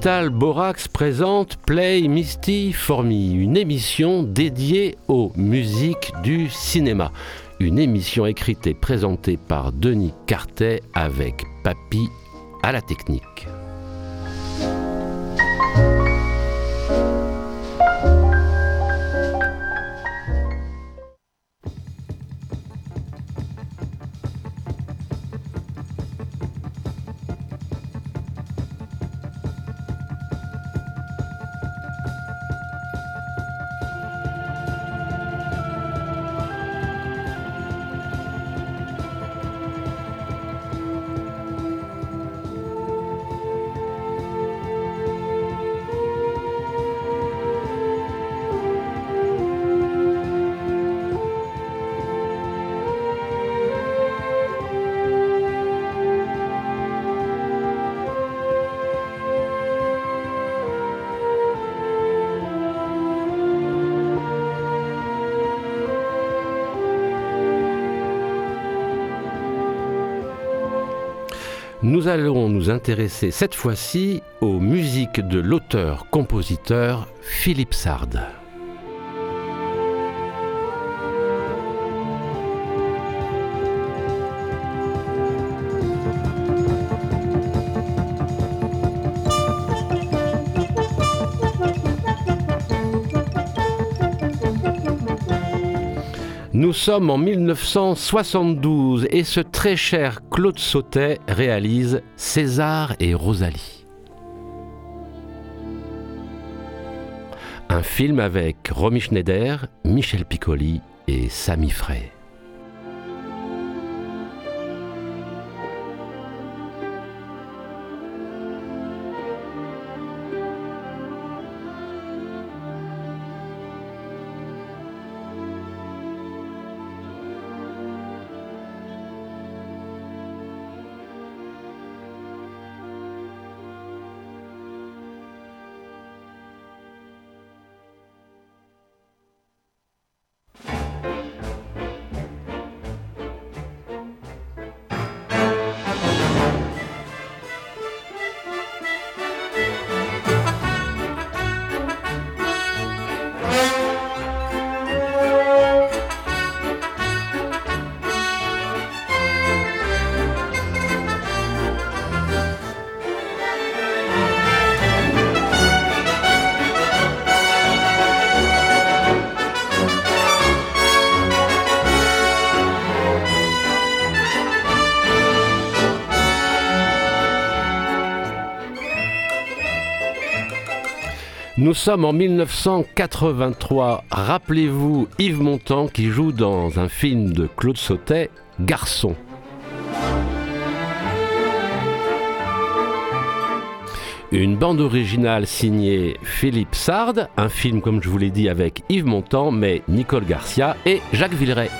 Digital Borax présente Play Misty for Me, une émission dédiée aux musiques du cinéma. Une émission écrite et présentée par Denis Cartet avec Papy à la technique. Intéresser cette fois-ci aux musiques de l'auteur-compositeur Philippe Sard. Nous sommes en 1972 et ce très cher Claude Sautet réalise César et Rosalie. Un film avec Romy Schneider, Michel Piccoli et Sami Frey. Sommes en 1983. Rappelez-vous Yves Montand qui joue dans un film de Claude Sautet, Garçon. Une bande originale signée Philippe Sard, un film comme je vous l'ai dit avec Yves Montand, mais Nicole Garcia et Jacques Villeray.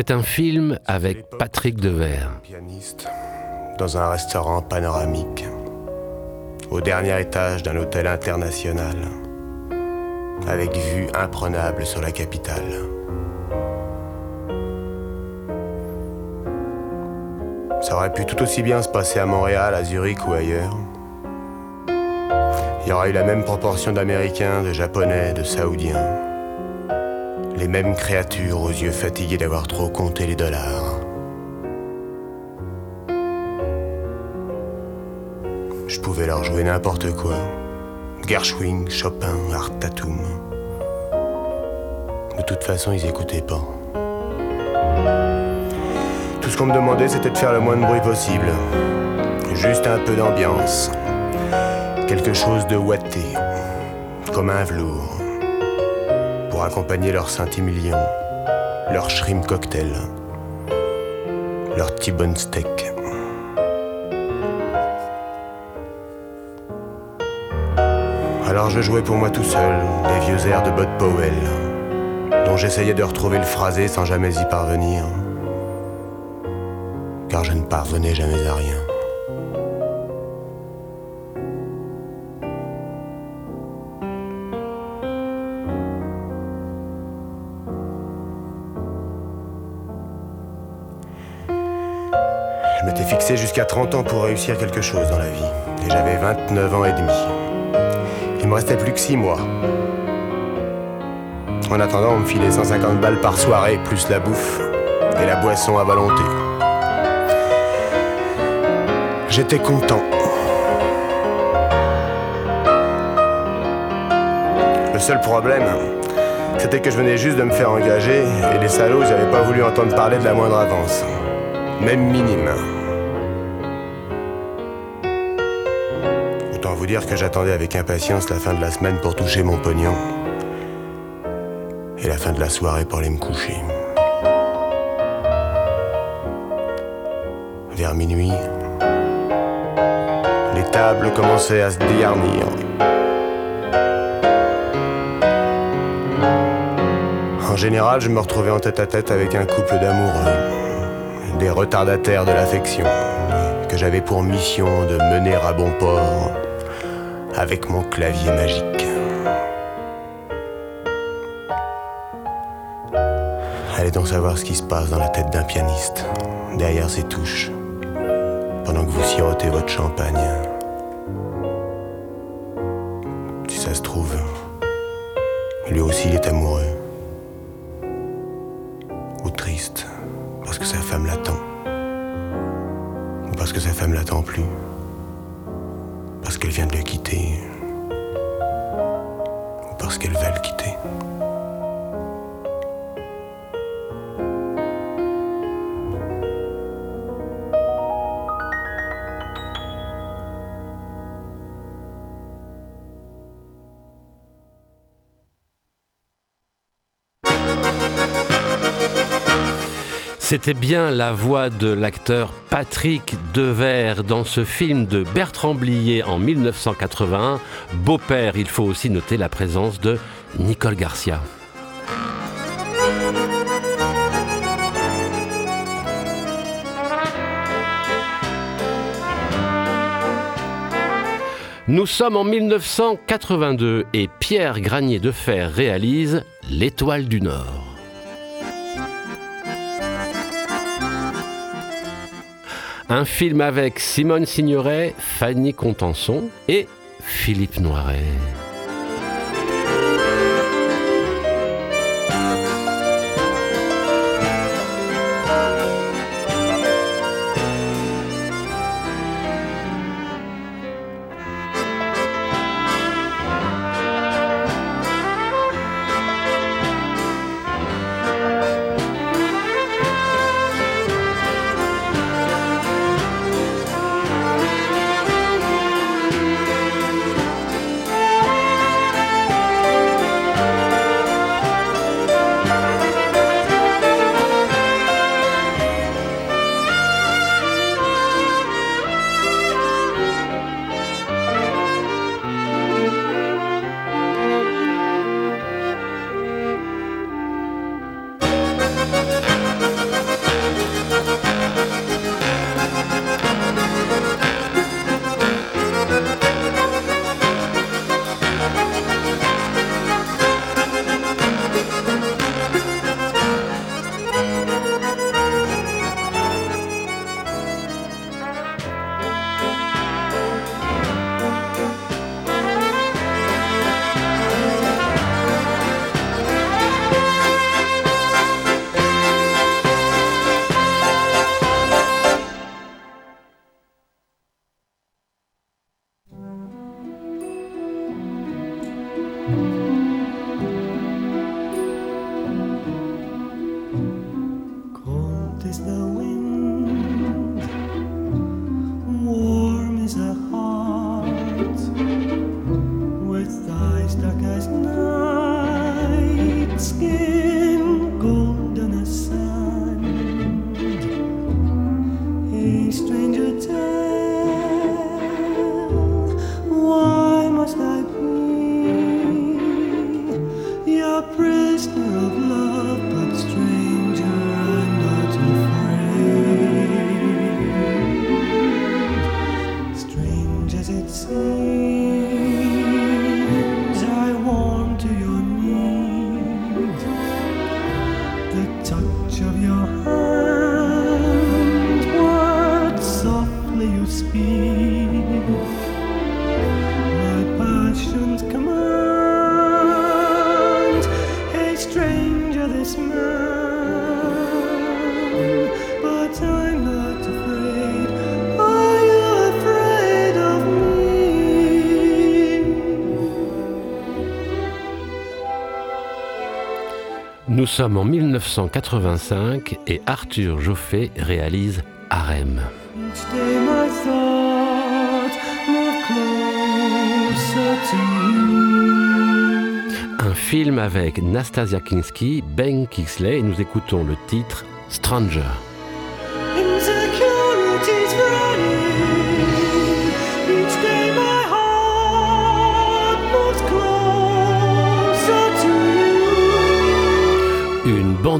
C'est un film avec Patrick Devers. Pianiste dans un restaurant panoramique, au dernier étage d'un hôtel international, avec vue imprenable sur la capitale. Ça aurait pu tout aussi bien se passer à Montréal, à Zurich ou ailleurs. Il y aurait eu la même proportion d'Américains, de Japonais, de Saoudiens mêmes créatures aux yeux fatigués d'avoir trop compté les dollars. Je pouvais leur jouer n'importe quoi. Gershwin, Chopin, Art Tatum. De toute façon, ils écoutaient pas. Tout ce qu'on me demandait, c'était de faire le moins de bruit possible. Juste un peu d'ambiance. Quelque chose de ouaté, comme un velours accompagner leur Saint-Émilion, leur shrimp cocktail, leur T-bone steak. Alors je jouais pour moi tout seul des vieux airs de Bud Powell, dont j'essayais de retrouver le phrasé sans jamais y parvenir, car je ne parvenais jamais à rien. 30 ans pour réussir quelque chose dans la vie. Et j'avais 29 ans et demi. Il me restait plus que 6 mois. En attendant, on me filait 150 balles par soirée, plus la bouffe et la boisson à volonté. J'étais content. Le seul problème, c'était que je venais juste de me faire engager et les salauds, j'avais pas voulu entendre parler de la moindre avance. Même minime. Dire que j'attendais avec impatience la fin de la semaine pour toucher mon pognon. Et la fin de la soirée pour aller me coucher. Vers minuit, les tables commençaient à se dégarnir. En général, je me retrouvais en tête à tête avec un couple d'amoureux, des retardataires de l'affection, que j'avais pour mission de mener à bon port avec mon clavier magique. Allez donc savoir ce qui se passe dans la tête d'un pianiste, derrière ses touches, pendant que vous sirotez votre champagne. Si ça se trouve, lui aussi il est amoureux. C'était bien la voix de l'acteur Patrick Devers dans ce film de Bertrand Blier en 1981. Beau-père, il faut aussi noter la présence de Nicole Garcia. Nous sommes en 1982 et Pierre Granier de Fer réalise L'Étoile du Nord. Un film avec Simone Signoret, Fanny Contenson et Philippe Noiret. Sommes en 1985 et Arthur Joffé réalise Harem. Un film avec Nastasia Kinski, Ben Kingsley et nous écoutons le titre Stranger.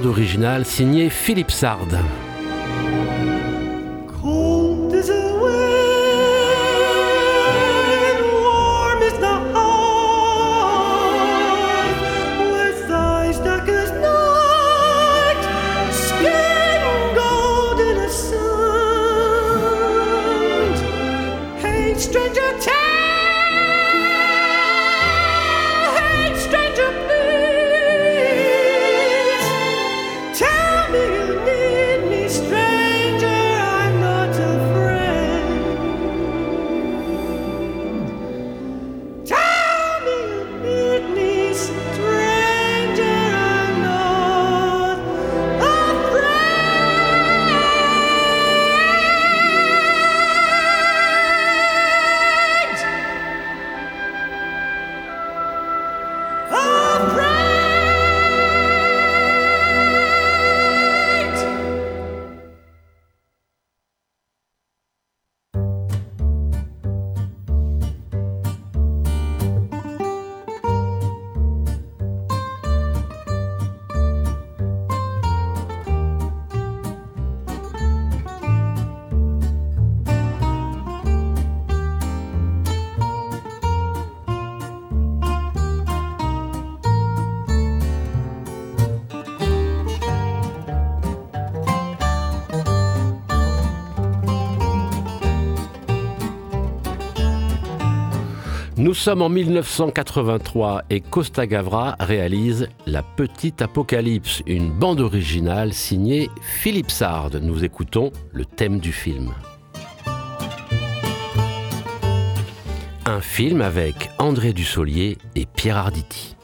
Bande signée Philippe Sard. Nous sommes en 1983 et Costa Gavra réalise La Petite Apocalypse, une bande originale signée Philippe Sard. Nous écoutons le thème du film. Un film avec André Dussolier et Pierre Arditi.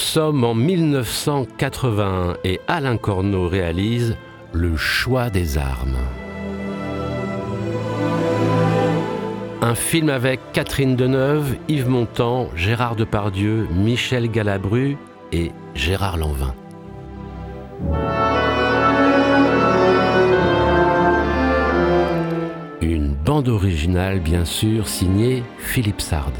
Sommes en 1981 et Alain Corneau réalise Le choix des armes. Un film avec Catherine Deneuve, Yves Montand, Gérard Depardieu, Michel Galabru et Gérard Lanvin. Une bande originale bien sûr signée Philippe Sard.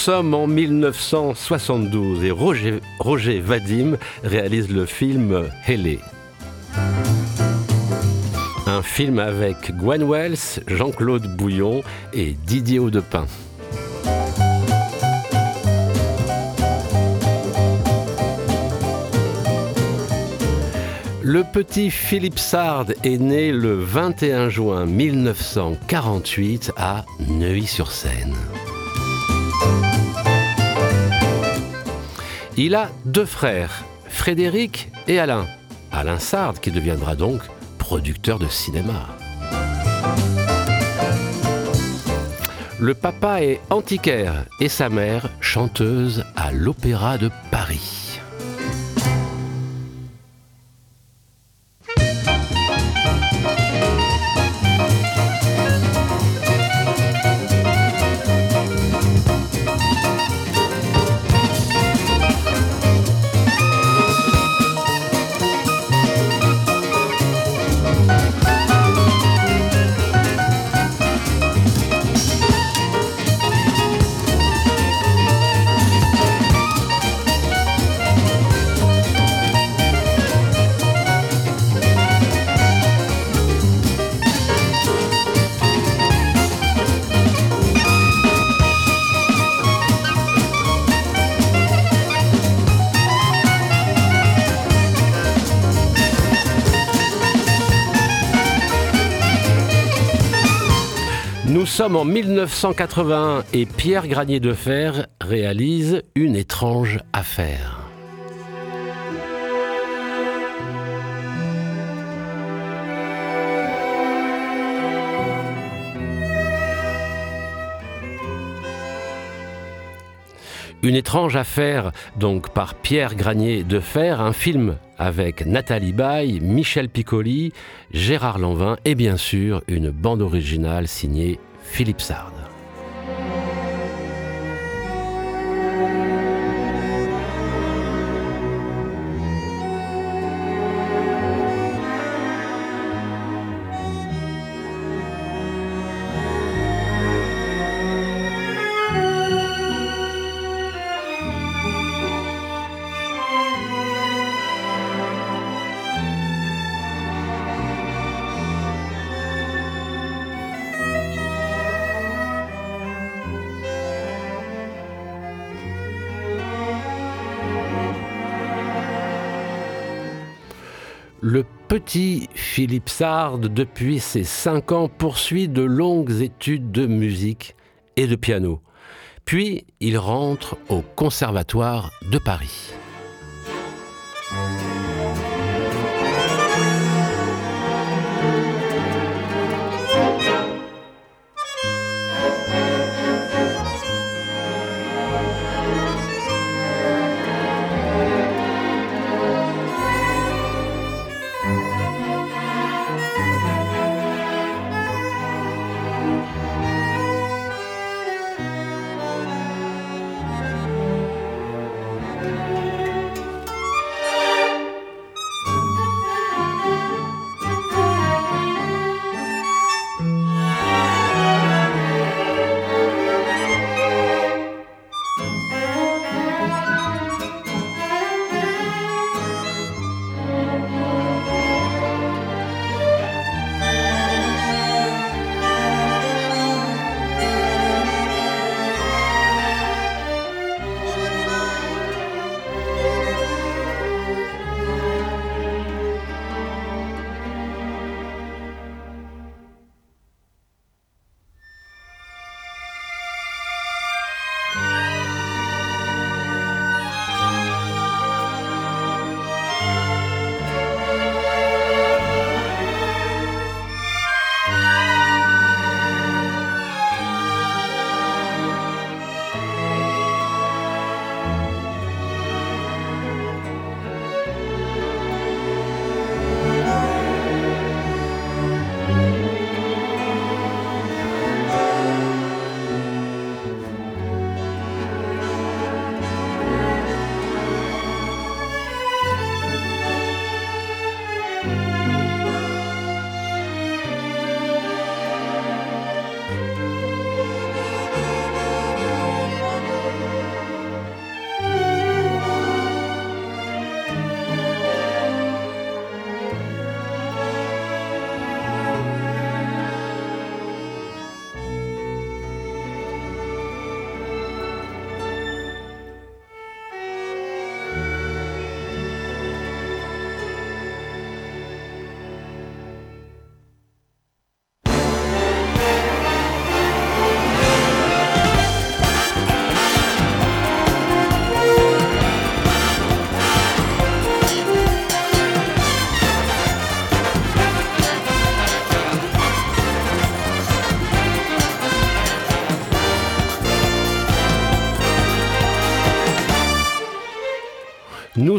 Sommes en 1972 et Roger, Roger Vadim réalise le film Hélé. Un film avec Gwen Wells, Jean-Claude Bouillon et Didier Audepin. Le petit Philippe Sard est né le 21 juin 1948 à Neuilly-sur-Seine. Il a deux frères, Frédéric et Alain. Alain Sard qui deviendra donc producteur de cinéma. Le papa est antiquaire et sa mère chanteuse à l'Opéra de Paris. En 1981 et Pierre Granier de Fer réalise une étrange affaire. Une étrange affaire, donc par Pierre Granier de Fer, un film avec Nathalie Baye, Michel Piccoli, Gérard Lanvin et bien sûr une bande originale signée Philippe Sard. Petit Philippe Sard, depuis ses cinq ans, poursuit de longues études de musique et de piano. Puis il rentre au Conservatoire de Paris.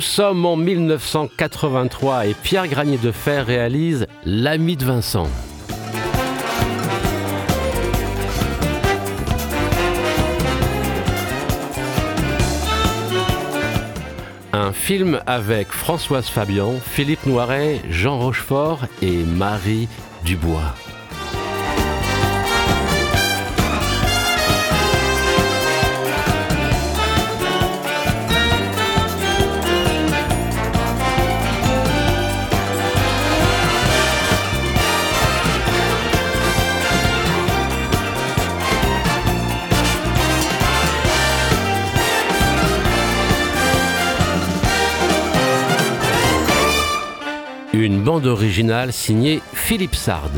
Nous sommes en 1983 et Pierre Granier de Fer réalise L'ami de Vincent. Un film avec Françoise Fabian, Philippe Noiret, Jean Rochefort et Marie Dubois. Bande originale signée Philippe Sard.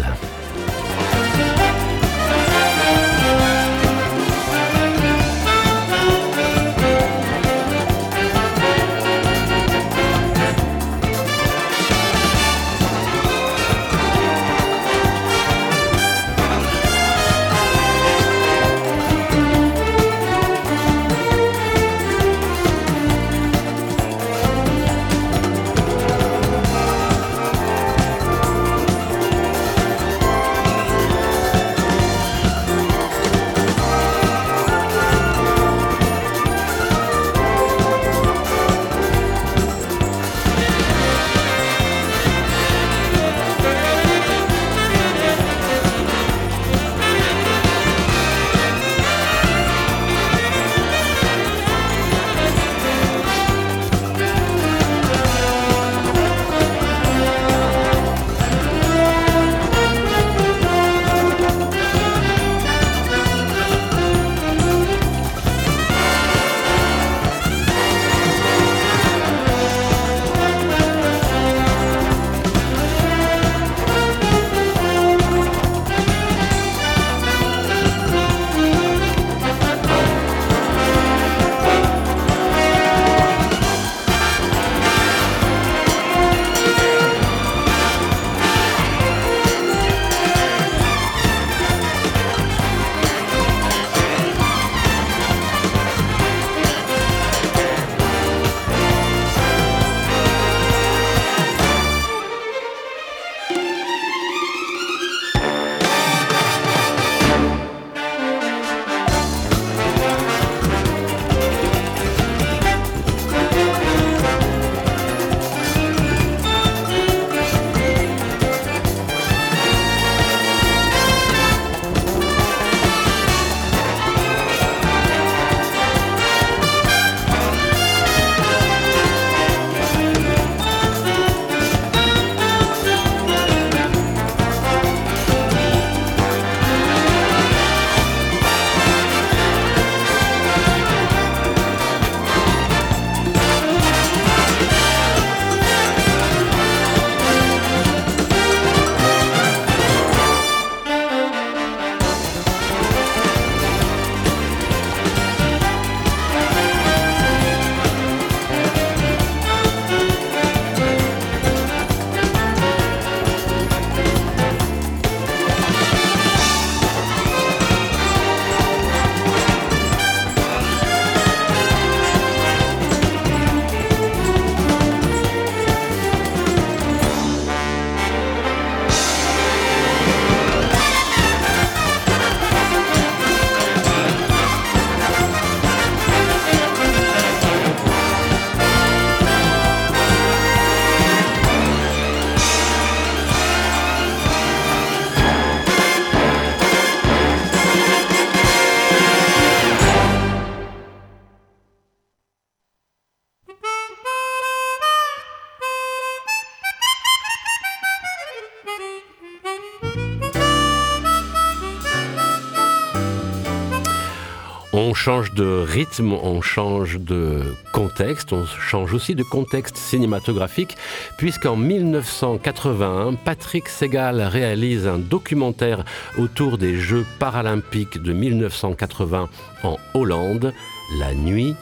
On change de rythme, on change de contexte, on change aussi de contexte cinématographique, puisqu'en 1981, Patrick Segal réalise un documentaire autour des Jeux paralympiques de 1980 en Hollande, La nuit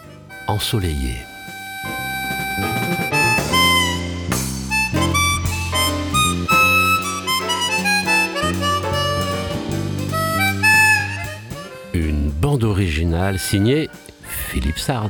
ensoleillée. Bande signée Philippe Sard.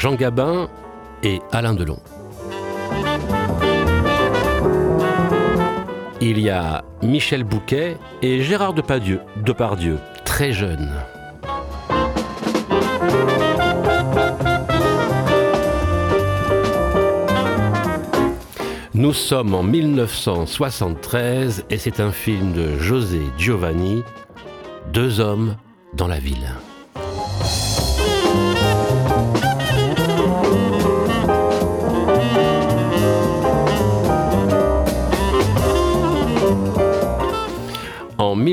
Jean Gabin et Alain Delon. Il y a Michel Bouquet et Gérard Depardieu, très jeunes. Nous sommes en 1973 et c'est un film de José Giovanni, Deux hommes dans la ville.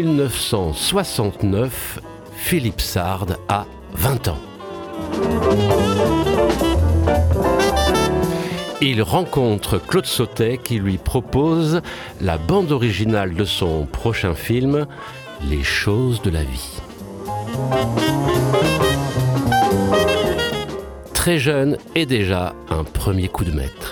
1969, Philippe Sard a 20 ans. Il rencontre Claude Sautet qui lui propose la bande originale de son prochain film, Les choses de la vie. très jeune et déjà un premier coup de maître.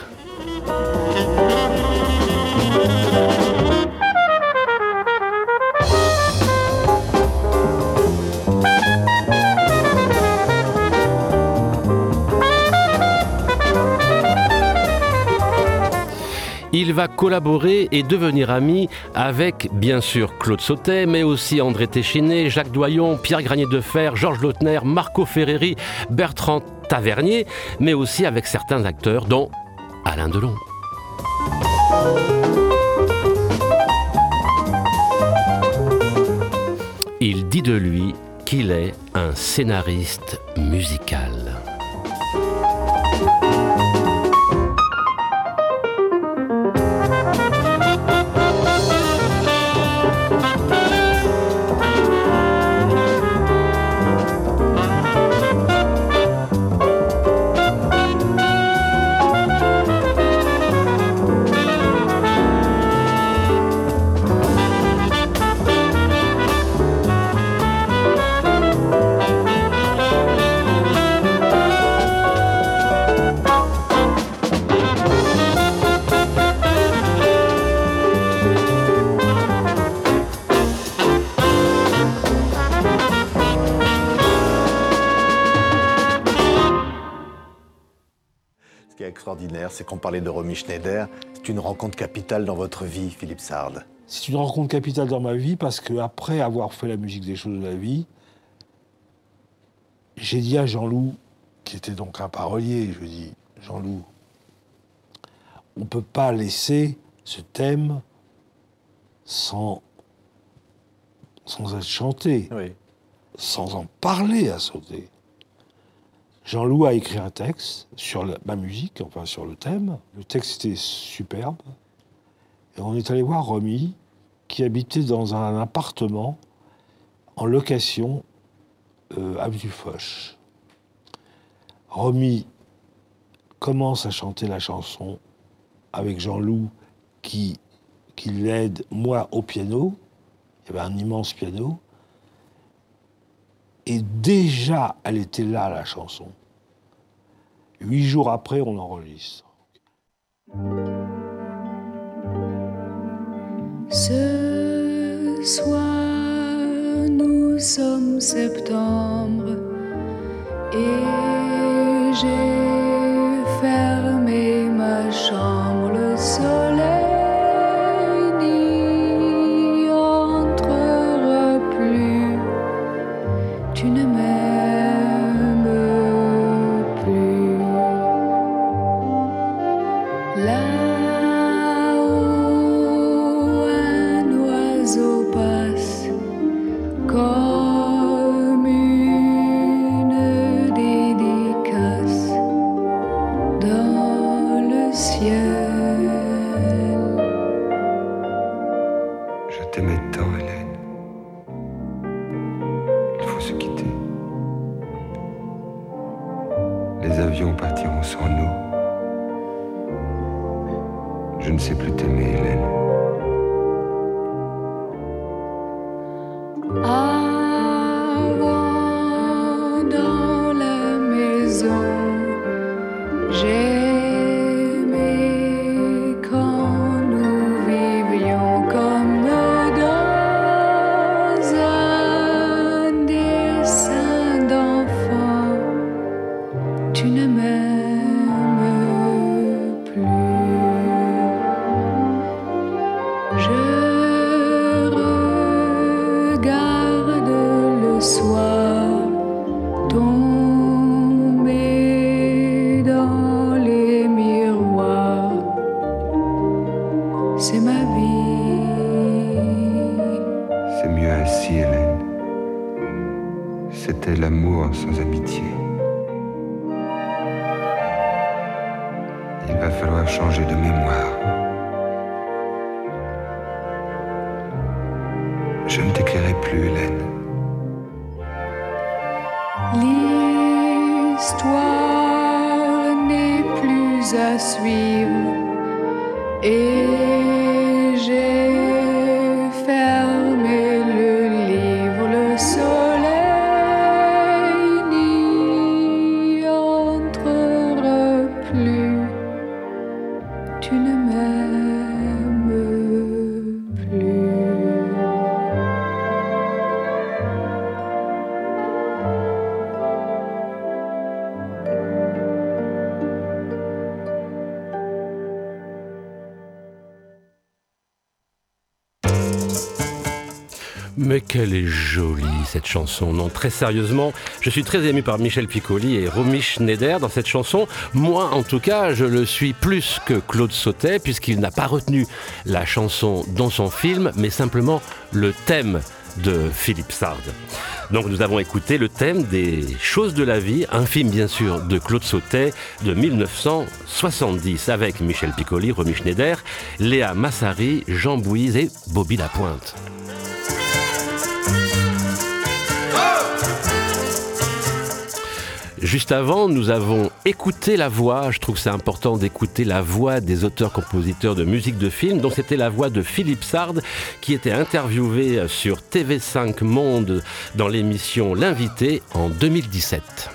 Va collaborer et devenir ami avec, bien sûr, Claude Sautet, mais aussi André Téchiné, Jacques Doyon, Pierre Granier de Fer, Georges Lautner, Marco Ferreri, Bertrand Tavernier, mais aussi avec certains acteurs, dont Alain Delon. Il dit de lui qu'il est un scénariste musical. C'est qu'on parlait de Romy Schneider. C'est une rencontre capitale dans votre vie, Philippe Sard. C'est une rencontre capitale dans ma vie parce qu'après avoir fait la musique des choses de la vie, j'ai dit à Jean-Loup, qui était donc un parolier, je lui ai dit, Jean-Loup, on ne peut pas laisser ce thème sans, sans être chanté, sans en parler à sauter. Jean-Loup a écrit un texte sur ma musique, enfin sur le thème. Le texte était superbe. Et on est allé voir Romy, qui habitait dans un appartement en location euh, à Foch. Romy commence à chanter la chanson avec Jean-Loup qui, qui l'aide, moi, au piano. Il y avait un immense piano. Et déjà, elle était là, la chanson. Huit jours après, on enregistre. Ce soir, nous sommes septembre et entre qu'elle est jolie cette chanson. Non, très sérieusement, je suis très ému par Michel Piccoli et Romy Schneider dans cette chanson. Moi, en tout cas, je le suis plus que Claude Sautet puisqu'il n'a pas retenu la chanson dans son film, mais simplement le thème de Philippe Sard. Donc nous avons écouté le thème des choses de la vie, un film bien sûr de Claude Sautet de 1970 avec Michel Piccoli, Romy Schneider, Léa Massari, Jean Bouise et Bobby Lapointe. Juste avant, nous avons écouté la voix. Je trouve que c'est important d'écouter la voix des auteurs-compositeurs de musique de film. Donc c'était la voix de Philippe Sard qui était interviewé sur TV5 Monde dans l'émission L'invité en 2017.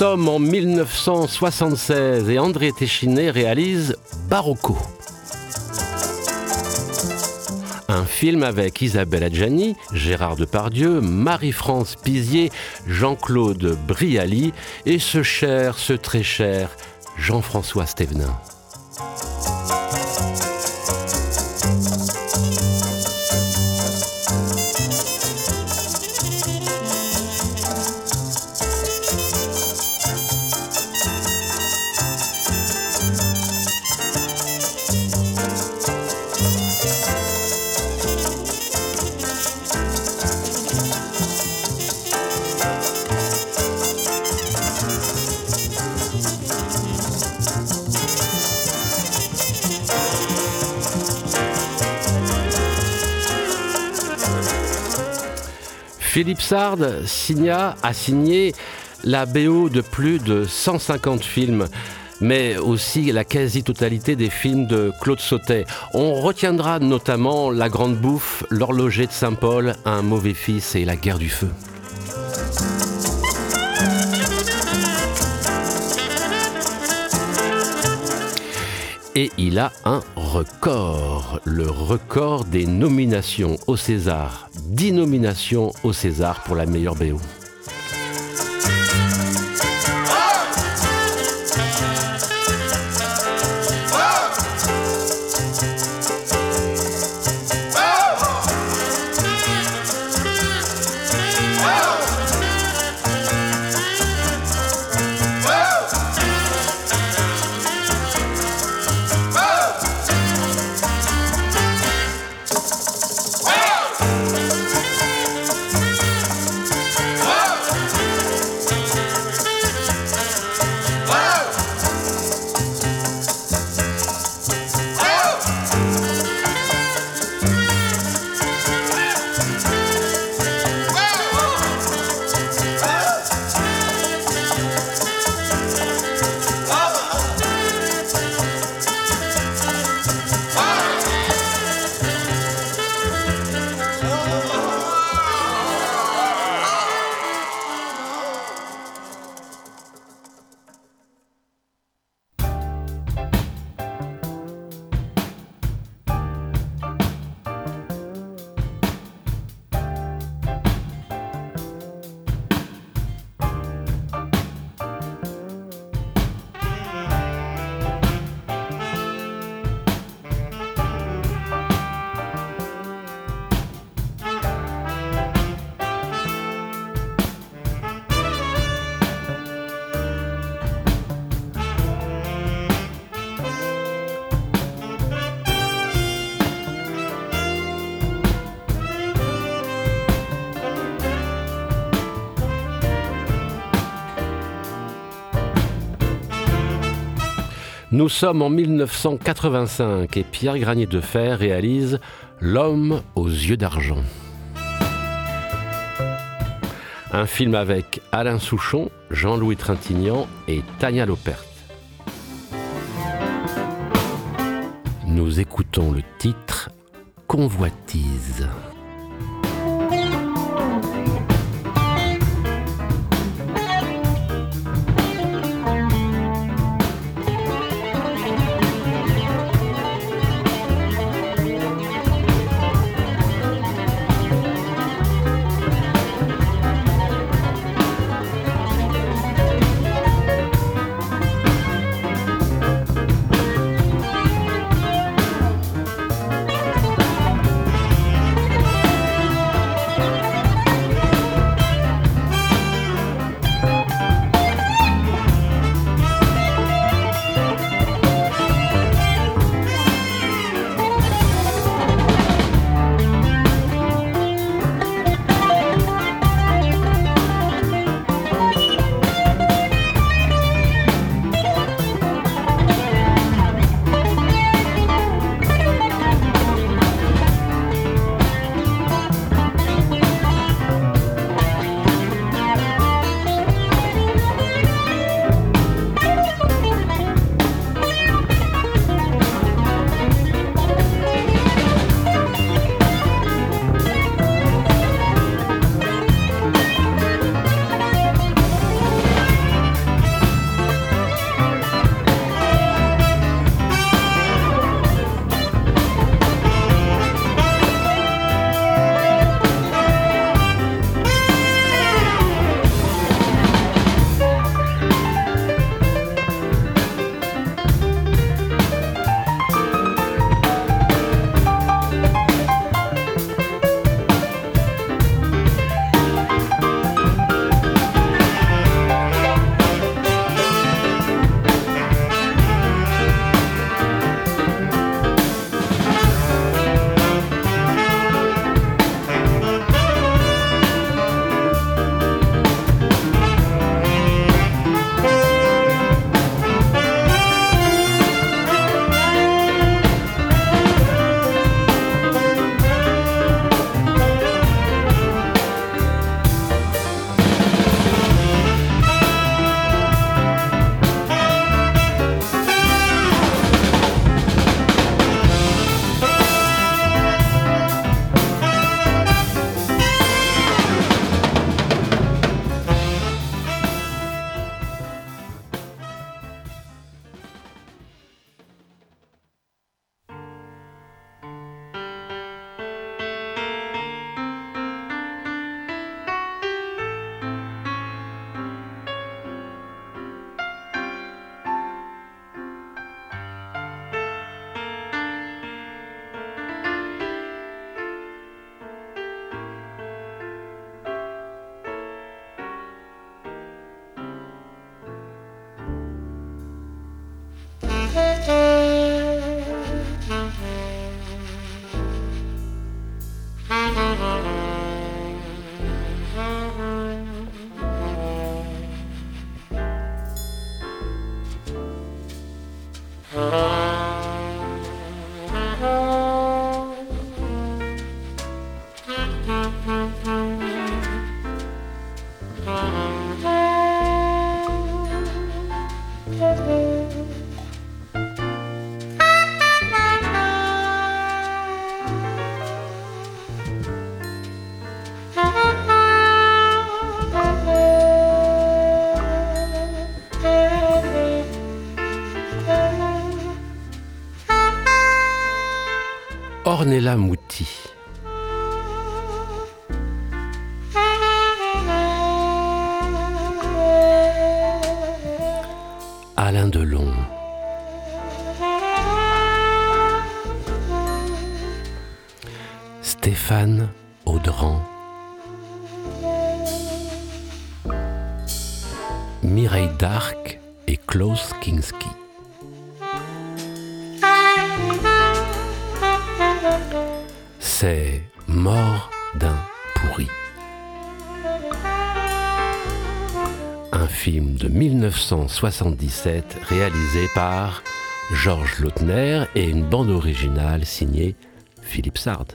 Sommes en 1976 et André Téchiné réalise Barocco. Un film avec Isabelle Adjani, Gérard Depardieu, Marie-France Pizier, Jean-Claude Brialy et ce cher, ce très cher Jean-François Stévenin. Philippe Sard signa, a signé la BO de plus de 150 films mais aussi la quasi-totalité des films de Claude Sautet. On retiendra notamment La Grande Bouffe, L'Horloger de Saint-Paul, Un mauvais fils et La guerre du feu. Et il a un record, le record des nominations au César. 10 nominations au César pour la meilleure BO. Nous sommes en 1985 et Pierre Granier de Fer réalise L'homme aux yeux d'argent. Un film avec Alain Souchon, Jean-Louis Trintignant et Tania Lopert. Nous écoutons le titre Convoitise. 1977 réalisé par Georges Lautner et une bande originale signée Philippe Sard.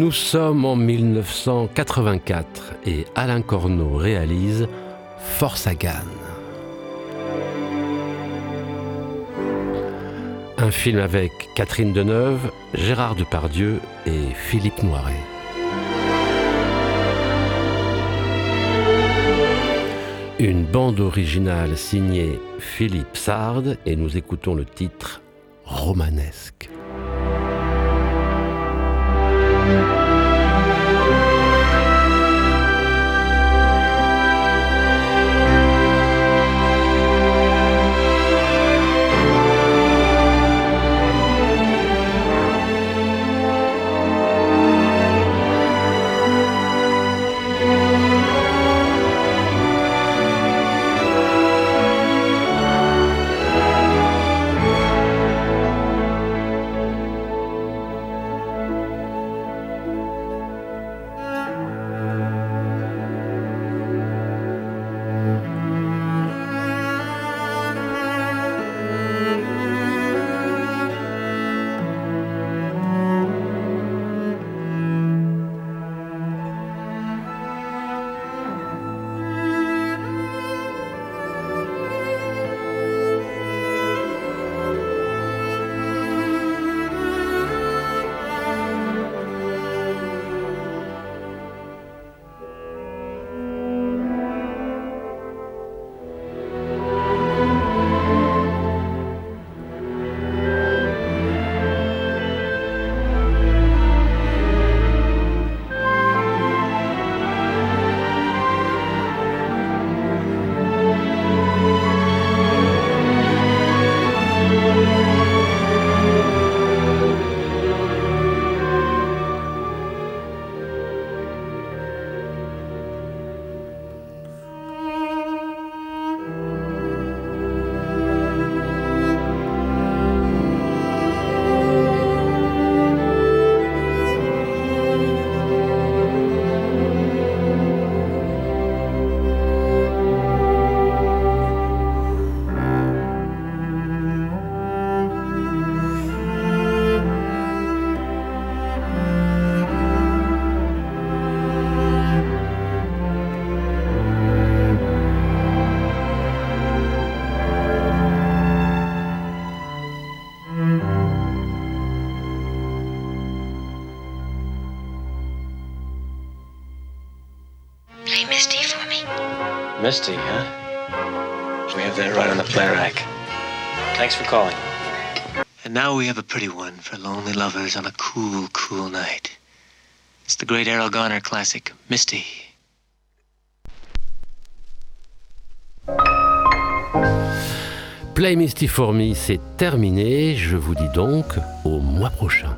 Nous sommes en 1984 et Alain Corneau réalise Force à Gannes. Un film avec Catherine Deneuve, Gérard Depardieu et Philippe Noiret. Une bande originale signée Philippe Sard et nous écoutons le titre Romanesque. Misty, huh? We have that right on the play rack. Thanks for calling. And now we have a pretty one for lonely lovers on a cool, cool night. It's the great Errol Garner classic, Misty. Play Misty for Me, c'est terminé. Je vous dis donc au mois prochain.